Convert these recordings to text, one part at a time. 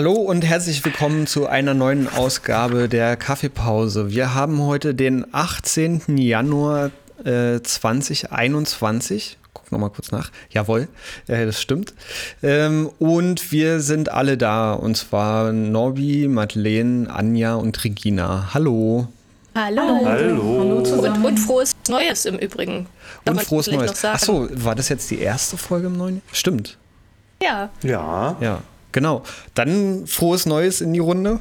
Hallo und herzlich willkommen zu einer neuen Ausgabe der Kaffeepause. Wir haben heute den 18. Januar äh, 2021. Guck nochmal kurz nach. Jawohl, äh, das stimmt. Ähm, und wir sind alle da. Und zwar Norbi, Madeleine, Anja und Regina. Hallo. Hallo. Hallo. Hallo zusammen. Und, und, frohes Neues im Übrigen. Kann und frohes Neues. Achso, war das jetzt die erste Folge im neuen? Stimmt. Ja. Ja. Ja. Genau. Dann frohes Neues in die Runde.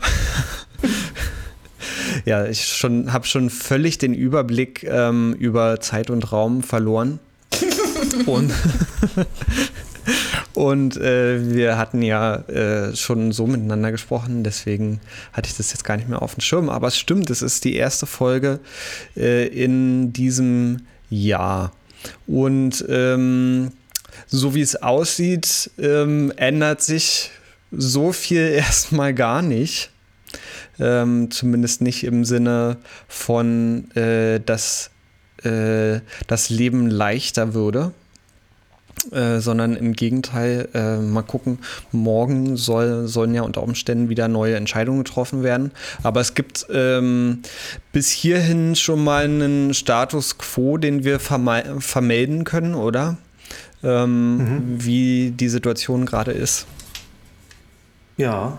ja, ich schon, habe schon völlig den Überblick ähm, über Zeit und Raum verloren. und und äh, wir hatten ja äh, schon so miteinander gesprochen, deswegen hatte ich das jetzt gar nicht mehr auf dem Schirm. Aber es stimmt, es ist die erste Folge äh, in diesem Jahr. Und ähm, so wie es aussieht, ähm, ändert sich so viel erstmal gar nicht. Ähm, zumindest nicht im Sinne von, äh, dass äh, das Leben leichter würde. Äh, sondern im Gegenteil, äh, mal gucken, morgen soll, sollen ja unter Umständen wieder neue Entscheidungen getroffen werden. Aber es gibt ähm, bis hierhin schon mal einen Status quo, den wir vermelden können, oder? Ähm, mhm. Wie die Situation gerade ist. Ja,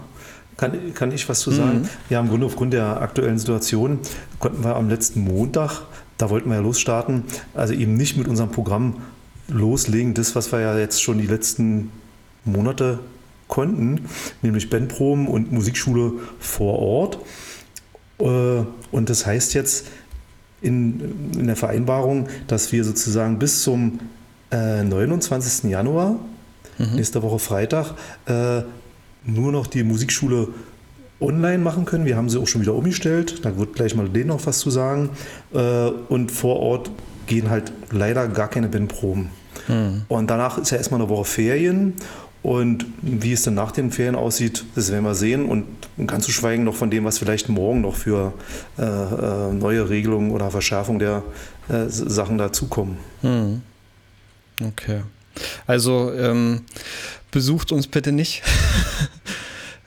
kann, kann ich was zu sagen? Mhm. Ja, im Grunde aufgrund der aktuellen Situation konnten wir am letzten Montag, da wollten wir ja losstarten, also eben nicht mit unserem Programm loslegen, das, was wir ja jetzt schon die letzten Monate konnten, nämlich Bandproben und Musikschule vor Ort. Äh, und das heißt jetzt in, in der Vereinbarung, dass wir sozusagen bis zum 29. Äh, Januar, mhm. nächste Woche Freitag, äh, nur noch die Musikschule online machen können. Wir haben sie auch schon wieder umgestellt. Da wird gleich mal denen noch was zu sagen. Äh, und vor Ort gehen halt leider gar keine Bandproben. Mhm. Und danach ist ja erstmal eine Woche Ferien. Und wie es dann nach den Ferien aussieht, das werden wir sehen. Und ganz zu schweigen noch von dem, was vielleicht morgen noch für äh, äh neue Regelungen oder Verschärfung der äh, Sachen dazukommen. Mhm. Okay. Also ähm, besucht uns bitte nicht.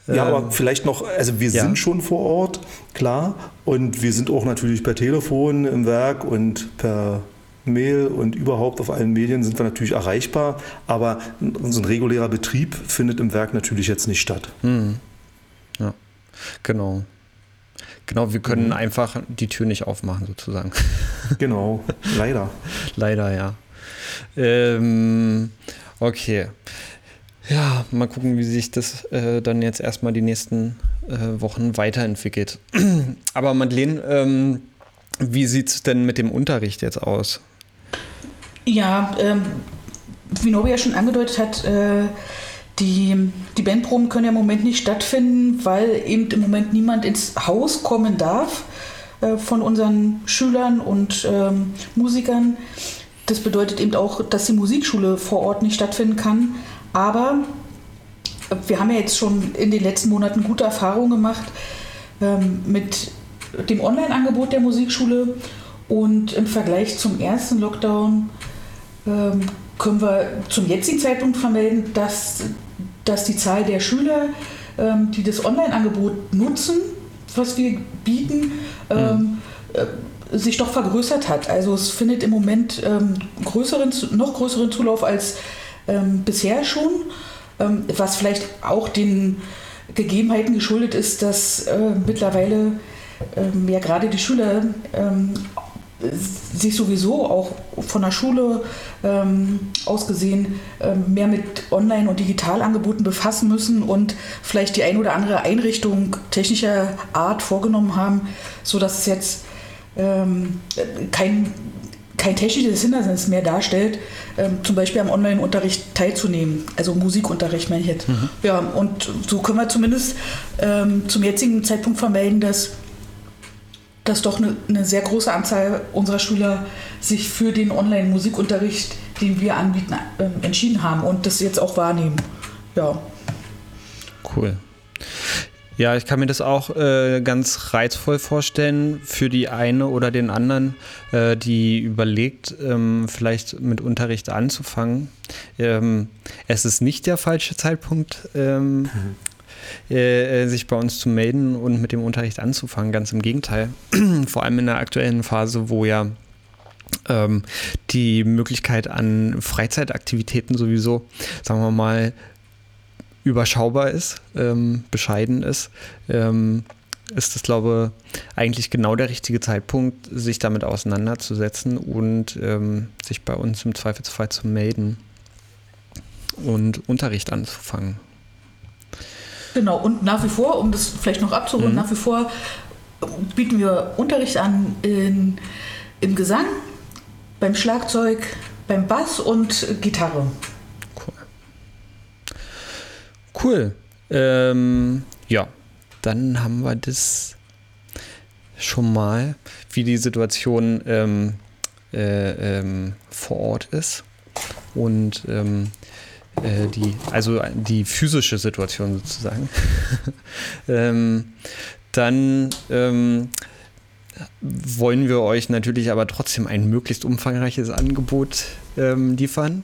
Ja, aber ähm, vielleicht noch, also wir ja. sind schon vor Ort, klar. Und wir sind auch natürlich per Telefon im Werk und per Mail und überhaupt auf allen Medien sind wir natürlich erreichbar. Aber so ein regulärer Betrieb findet im Werk natürlich jetzt nicht statt. Mhm. Ja, genau. Genau, wir können mhm. einfach die Tür nicht aufmachen, sozusagen. Genau, leider. leider, ja. Ähm, okay. Ja, mal gucken, wie sich das äh, dann jetzt erstmal die nächsten äh, Wochen weiterentwickelt. Aber Madeleine, ähm, wie sieht es denn mit dem Unterricht jetzt aus? Ja, ähm, wie Nobi ja schon angedeutet hat, äh, die, die Bandproben können ja im Moment nicht stattfinden, weil eben im Moment niemand ins Haus kommen darf äh, von unseren Schülern und ähm, Musikern. Das bedeutet eben auch, dass die Musikschule vor Ort nicht stattfinden kann. Aber wir haben ja jetzt schon in den letzten Monaten gute Erfahrungen gemacht ähm, mit dem Online-Angebot der Musikschule und im Vergleich zum ersten Lockdown ähm, können wir zum jetzigen Zeitpunkt vermelden, dass, dass die Zahl der Schüler, ähm, die das Online-Angebot nutzen, was wir bieten, mhm. äh, sich doch vergrößert hat. Also es findet im Moment ähm, größeren, noch größeren Zulauf als ähm, bisher schon, ähm, was vielleicht auch den Gegebenheiten geschuldet ist, dass äh, mittlerweile ähm, ja gerade die Schüler ähm, sich sowieso auch von der Schule ähm, aus gesehen ähm, mehr mit Online- und Digitalangeboten befassen müssen und vielleicht die ein oder andere Einrichtung technischer Art vorgenommen haben, sodass es jetzt ähm, kein, kein technisches Hindernis mehr darstellt, ähm, zum Beispiel am Online-Unterricht teilzunehmen, also Musikunterricht meine ich jetzt. Mhm. Ja, und so können wir zumindest ähm, zum jetzigen Zeitpunkt vermelden, dass, dass doch eine, eine sehr große Anzahl unserer Schüler sich für den Online-Musikunterricht, den wir anbieten, äh, entschieden haben und das jetzt auch wahrnehmen. Ja. Cool. Ja, ich kann mir das auch äh, ganz reizvoll vorstellen für die eine oder den anderen, äh, die überlegt, ähm, vielleicht mit Unterricht anzufangen. Ähm, es ist nicht der falsche Zeitpunkt, ähm, mhm. äh, sich bei uns zu melden und mit dem Unterricht anzufangen. Ganz im Gegenteil. Vor allem in der aktuellen Phase, wo ja ähm, die Möglichkeit an Freizeitaktivitäten sowieso, sagen wir mal, überschaubar ist, ähm, bescheiden ist, ähm, ist das, glaube ich, eigentlich genau der richtige Zeitpunkt, sich damit auseinanderzusetzen und ähm, sich bei uns im Zweifelsfall zu melden und Unterricht anzufangen. Genau, und nach wie vor, um das vielleicht noch abzuholen, mhm. nach wie vor bieten wir Unterricht an in, im Gesang, beim Schlagzeug, beim Bass und Gitarre. Cool. Ähm, ja, dann haben wir das schon mal, wie die Situation ähm, äh, ähm, vor Ort ist und ähm, äh, die, also die physische Situation sozusagen. Ähm, dann ähm, wollen wir euch natürlich aber trotzdem ein möglichst umfangreiches Angebot liefern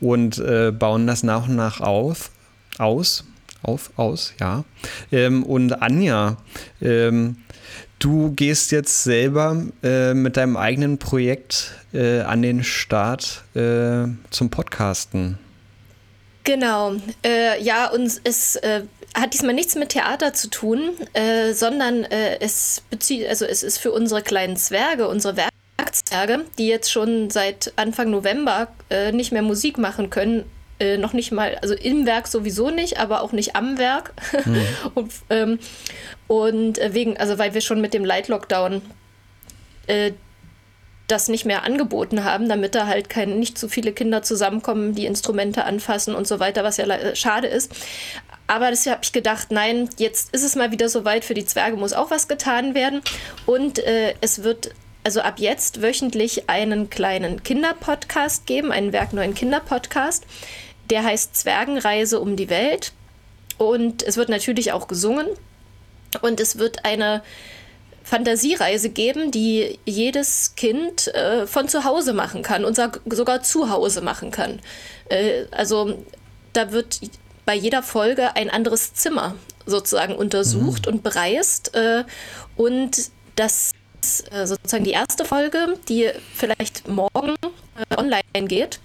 und äh, bauen das nach und nach auf, aus. Auf, aus, ja. Ähm, und Anja, ähm, du gehst jetzt selber äh, mit deinem eigenen Projekt äh, an den Start äh, zum Podcasten. Genau. Äh, ja, und es äh, hat diesmal nichts mit Theater zu tun, äh, sondern es bezieht, also es ist für unsere kleinen Zwerge, unsere Werkzwerge, die jetzt schon seit Anfang November äh, nicht mehr Musik machen können. Äh, noch nicht mal, also im Werk sowieso nicht, aber auch nicht am Werk. Mhm. und, ähm, und wegen, also weil wir schon mit dem Light Lockdown das nicht mehr angeboten haben, damit da halt kein, nicht zu viele Kinder zusammenkommen, die Instrumente anfassen und so weiter, was ja schade ist. Aber deshalb habe ich gedacht, nein, jetzt ist es mal wieder soweit, für die Zwerge muss auch was getan werden. Und äh, es wird also ab jetzt wöchentlich einen kleinen Kinderpodcast geben, einen werkneuen Kinderpodcast. Der heißt Zwergenreise um die Welt. Und es wird natürlich auch gesungen. Und es wird eine Fantasiereise geben, die jedes Kind äh, von zu Hause machen kann und sogar zu Hause machen kann. Äh, also da wird bei jeder Folge ein anderes Zimmer sozusagen untersucht mhm. und bereist. Äh, und das ist äh, sozusagen die erste Folge, die vielleicht morgen äh, online geht.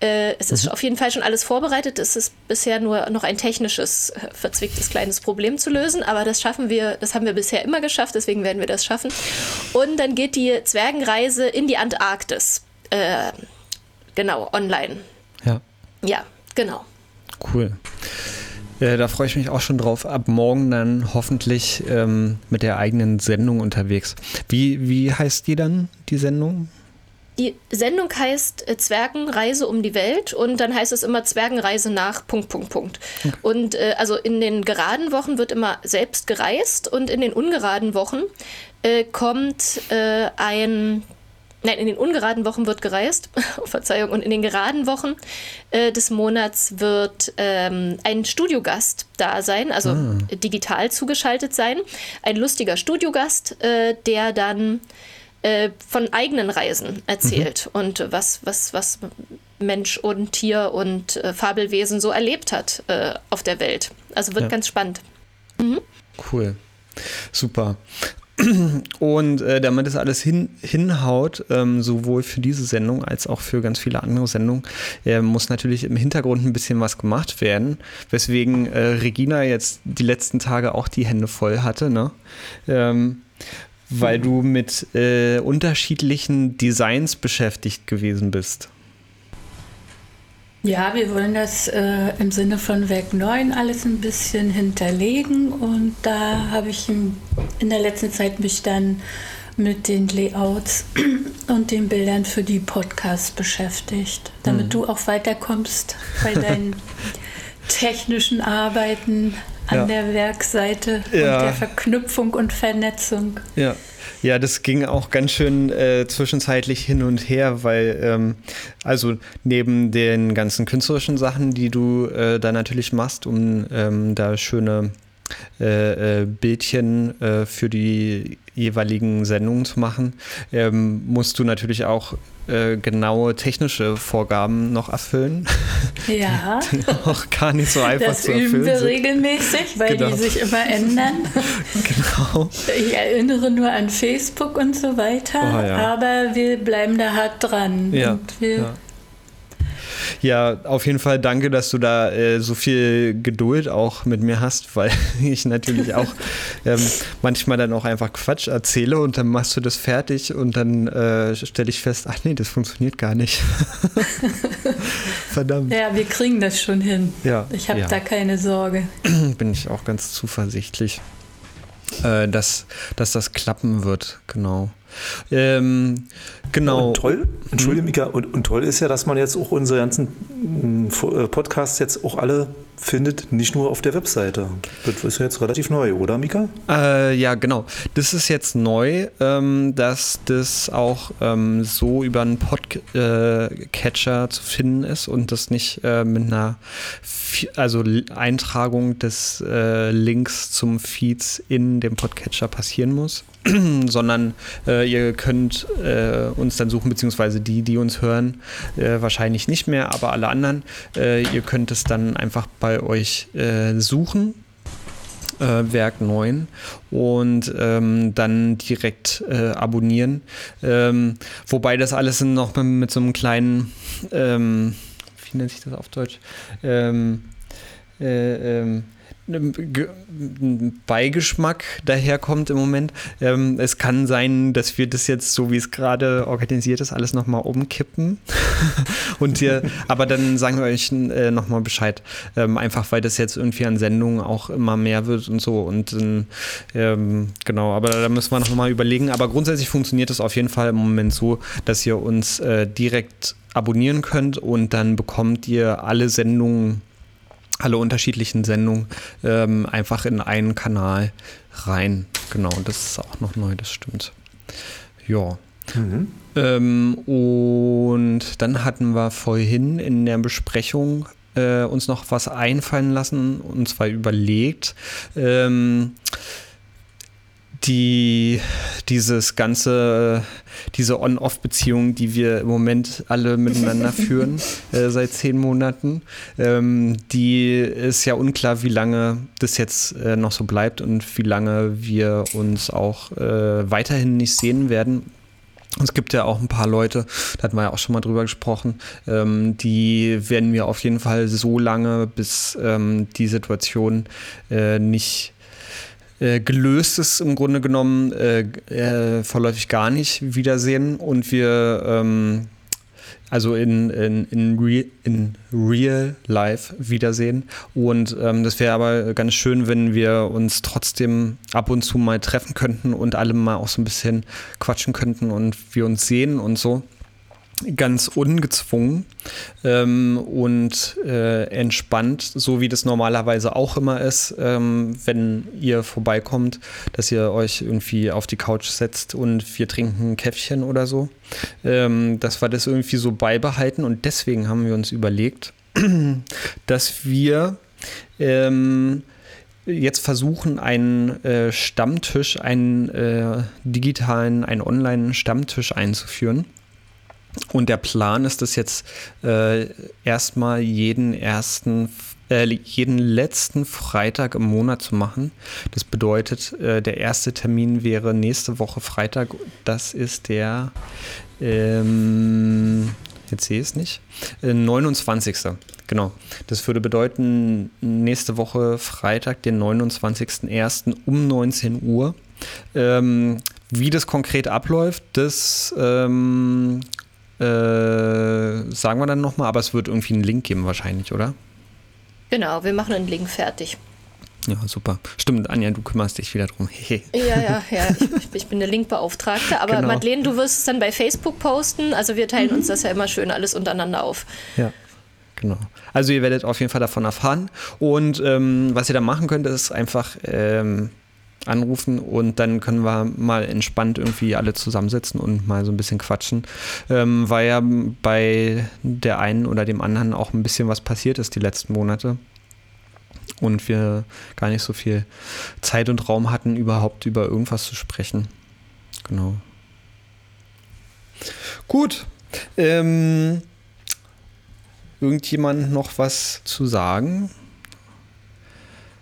Äh, es ist mhm. auf jeden Fall schon alles vorbereitet. Es ist bisher nur noch ein technisches, äh, verzwicktes kleines Problem zu lösen, aber das schaffen wir, das haben wir bisher immer geschafft, deswegen werden wir das schaffen. Und dann geht die Zwergenreise in die Antarktis. Äh, genau, online. Ja. Ja, genau. Cool. Äh, da freue ich mich auch schon drauf. Ab morgen dann hoffentlich ähm, mit der eigenen Sendung unterwegs. Wie, wie heißt die dann, die Sendung? Die Sendung heißt äh, Zwergenreise um die Welt und dann heißt es immer Zwergenreise nach Punkt, Punkt, Punkt. Und äh, also in den geraden Wochen wird immer selbst gereist und in den ungeraden Wochen äh, kommt äh, ein Nein, in den ungeraden Wochen wird gereist, Verzeihung, und in den geraden Wochen äh, des Monats wird ähm, ein Studiogast da sein, also ah. digital zugeschaltet sein. Ein lustiger Studiogast, äh, der dann äh, von eigenen Reisen erzählt mhm. und was, was, was Mensch und Tier und äh, Fabelwesen so erlebt hat äh, auf der Welt. Also wird ja. ganz spannend. Mhm. Cool. Super. Und äh, damit das alles hin, hinhaut, ähm, sowohl für diese Sendung als auch für ganz viele andere Sendungen, äh, muss natürlich im Hintergrund ein bisschen was gemacht werden. Weswegen äh, Regina jetzt die letzten Tage auch die Hände voll hatte. Ne? Ähm, weil du mit äh, unterschiedlichen Designs beschäftigt gewesen bist. Ja, wir wollen das äh, im Sinne von Werk 9 alles ein bisschen hinterlegen und da habe ich in der letzten Zeit mich dann mit den Layouts und den Bildern für die Podcasts beschäftigt, damit mhm. du auch weiterkommst bei deinen technischen Arbeiten an ja. der Werkseite ja. und der Verknüpfung und Vernetzung. Ja. Ja, das ging auch ganz schön äh, zwischenzeitlich hin und her, weil ähm, also neben den ganzen künstlerischen Sachen, die du äh, da natürlich machst, um ähm, da schöne äh, äh Bildchen äh, für die jeweiligen Sendungen zu machen, ähm, musst du natürlich auch äh, genaue technische Vorgaben noch erfüllen. Ja. die auch gar nicht so einfach das zu erfüllen üben wir regelmäßig, weil Genau. die sich immer ändern. Genau. Ich erinnere nur an Facebook und so weiter, Oh, ja. aber wir bleiben da hart dran. Ja, Und wir, ja. Ja, auf jeden Fall danke, dass du da äh, so viel Geduld auch mit mir hast, weil ich natürlich auch ähm, manchmal dann auch einfach Quatsch erzähle und dann machst du das fertig und dann äh, stelle ich fest, ach nee, das funktioniert gar nicht. Verdammt. ja, wir kriegen das schon hin. Ja, Ich habe ja. da keine Sorge. bin ich auch ganz zuversichtlich, äh, dass, dass das klappen wird, genau. Ähm, genau. Und toll, entschuldige Mika, und, und toll ist ja, dass man jetzt auch unsere ganzen mm, äh, Podcasts jetzt auch alle findet, nicht nur auf der Webseite. Das ist jetzt relativ neu, oder Mika? Äh, ja, genau. Das ist jetzt neu, ähm, dass das auch ähm, so über einen Podcatcher zu finden ist und das nicht äh, mit einer also Eintragung des äh, Links zum Feeds in dem Podcatcher passieren muss, sondern äh, ihr könnt äh, uns dann suchen, beziehungsweise die, die uns hören, äh, wahrscheinlich nicht mehr, aber alle anderen, äh, ihr könnt es dann einfach bei euch äh, suchen äh, Werk 9 und ähm, dann direkt abonnieren. Ähm, wobei das alles noch mit, mit so einem kleinen, ähm, wie nennt sich das auf Deutsch? Ähm, äh, ähm, Beigeschmack daherkommt im Moment. Ähm, es kann sein, dass wir das jetzt, so wie es gerade organisiert ist, alles nochmal umkippen. Und wir, aber dann sagen wir euch äh, nochmal Bescheid. Ähm, einfach weil das jetzt irgendwie an Sendungen auch immer mehr wird und so. Und dann, ähm, genau, aber da müssen wir nochmal überlegen. Aber grundsätzlich funktioniert es auf jeden Fall im Moment so, dass ihr uns äh, direkt abonnieren könnt und dann bekommt ihr alle Sendungen alle unterschiedlichen Sendungen ähm, einfach in einen Kanal rein. Genau, das ist auch noch neu, das stimmt. Ja. Mhm. Ähm, und dann hatten wir vorhin in der Besprechung äh, uns noch was einfallen lassen, und zwar überlegt, ähm, die, dieses ganze, diese On-Off-Beziehung, die wir im Moment alle miteinander führen, äh, seit zehn Monaten, ähm, die ist ja unklar, wie lange das jetzt äh, noch so bleibt und wie lange wir uns auch äh, weiterhin nicht sehen werden. Es gibt ja auch ein paar Leute, da hatten wir ja auch schon mal drüber gesprochen, ähm, die werden wir auf jeden Fall so lange, bis ähm, die Situation äh, nicht äh, gelöst ist, im Grunde genommen, äh, äh, vorläufig gar nicht wiedersehen und wir ähm, also in, in, in, real, in real life wiedersehen. Und ähm, das wäre aber ganz schön, wenn wir uns trotzdem ab und zu mal treffen könnten und alle mal auch so ein bisschen quatschen könnten und wir uns sehen und so. Ganz ungezwungen ähm, und äh, entspannt, so wie das normalerweise auch immer ist, ähm, wenn ihr vorbeikommt, dass ihr euch irgendwie auf die Couch setzt und wir trinken ein Käffchen oder so. Ähm, dass wir das irgendwie so beibehalten und deswegen haben wir uns überlegt, dass wir ähm, jetzt versuchen, einen äh, Stammtisch, einen äh, digitalen, einen Online-Stammtisch einzuführen. Und der Plan ist es jetzt äh, erstmal jeden ersten, äh, jeden letzten Freitag im Monat zu machen. Das bedeutet, äh, der erste Termin wäre nächste Woche Freitag. Das ist der, ähm, jetzt sehe ich es nicht, äh, 29. Genau. Das würde bedeuten, nächste Woche Freitag, den 29.01. um 19 Uhr. Ähm, wie das konkret abläuft, das ähm, äh, sagen wir dann nochmal, aber es wird irgendwie einen Link geben wahrscheinlich, oder? Genau, wir machen einen Link fertig. Ja, super. Stimmt, Anja, du kümmerst dich wieder drum. Hehe. Ja, ja, ja. Ich, ich bin eine Linkbeauftragte. Aber Genau. Madeleine, du wirst es dann bei Facebook posten. Also wir teilen uns das ja immer schön alles untereinander auf. Ja. Genau. Also ihr werdet auf jeden Fall davon erfahren. Und ähm, was ihr da machen könnt, ist einfach ähm, anrufen und dann können wir mal entspannt irgendwie alle zusammensitzen und mal so ein bisschen quatschen. Ähm, weil ja bei der einen oder dem anderen auch ein bisschen was passiert ist die letzten Monate. Und wir gar nicht so viel Zeit und Raum hatten, überhaupt über irgendwas zu sprechen. Genau. Gut. Ähm, irgendjemand noch was zu sagen?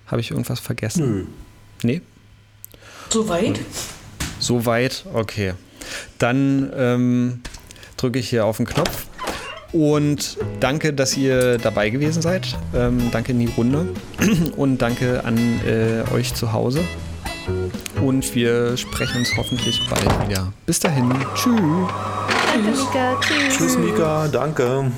Habe ich irgendwas vergessen? Nö. Nee? Soweit? Soweit? Okay. Dann ähm, drücke ich hier auf den Knopf. Und danke, dass ihr dabei gewesen seid. Ähm, danke in die Runde. Und danke an äh, euch zu Hause. Und wir sprechen uns hoffentlich bald wieder. Bis dahin. Tschüss. Danke, Mika. Tschüss. Tschüss, Mika. Danke.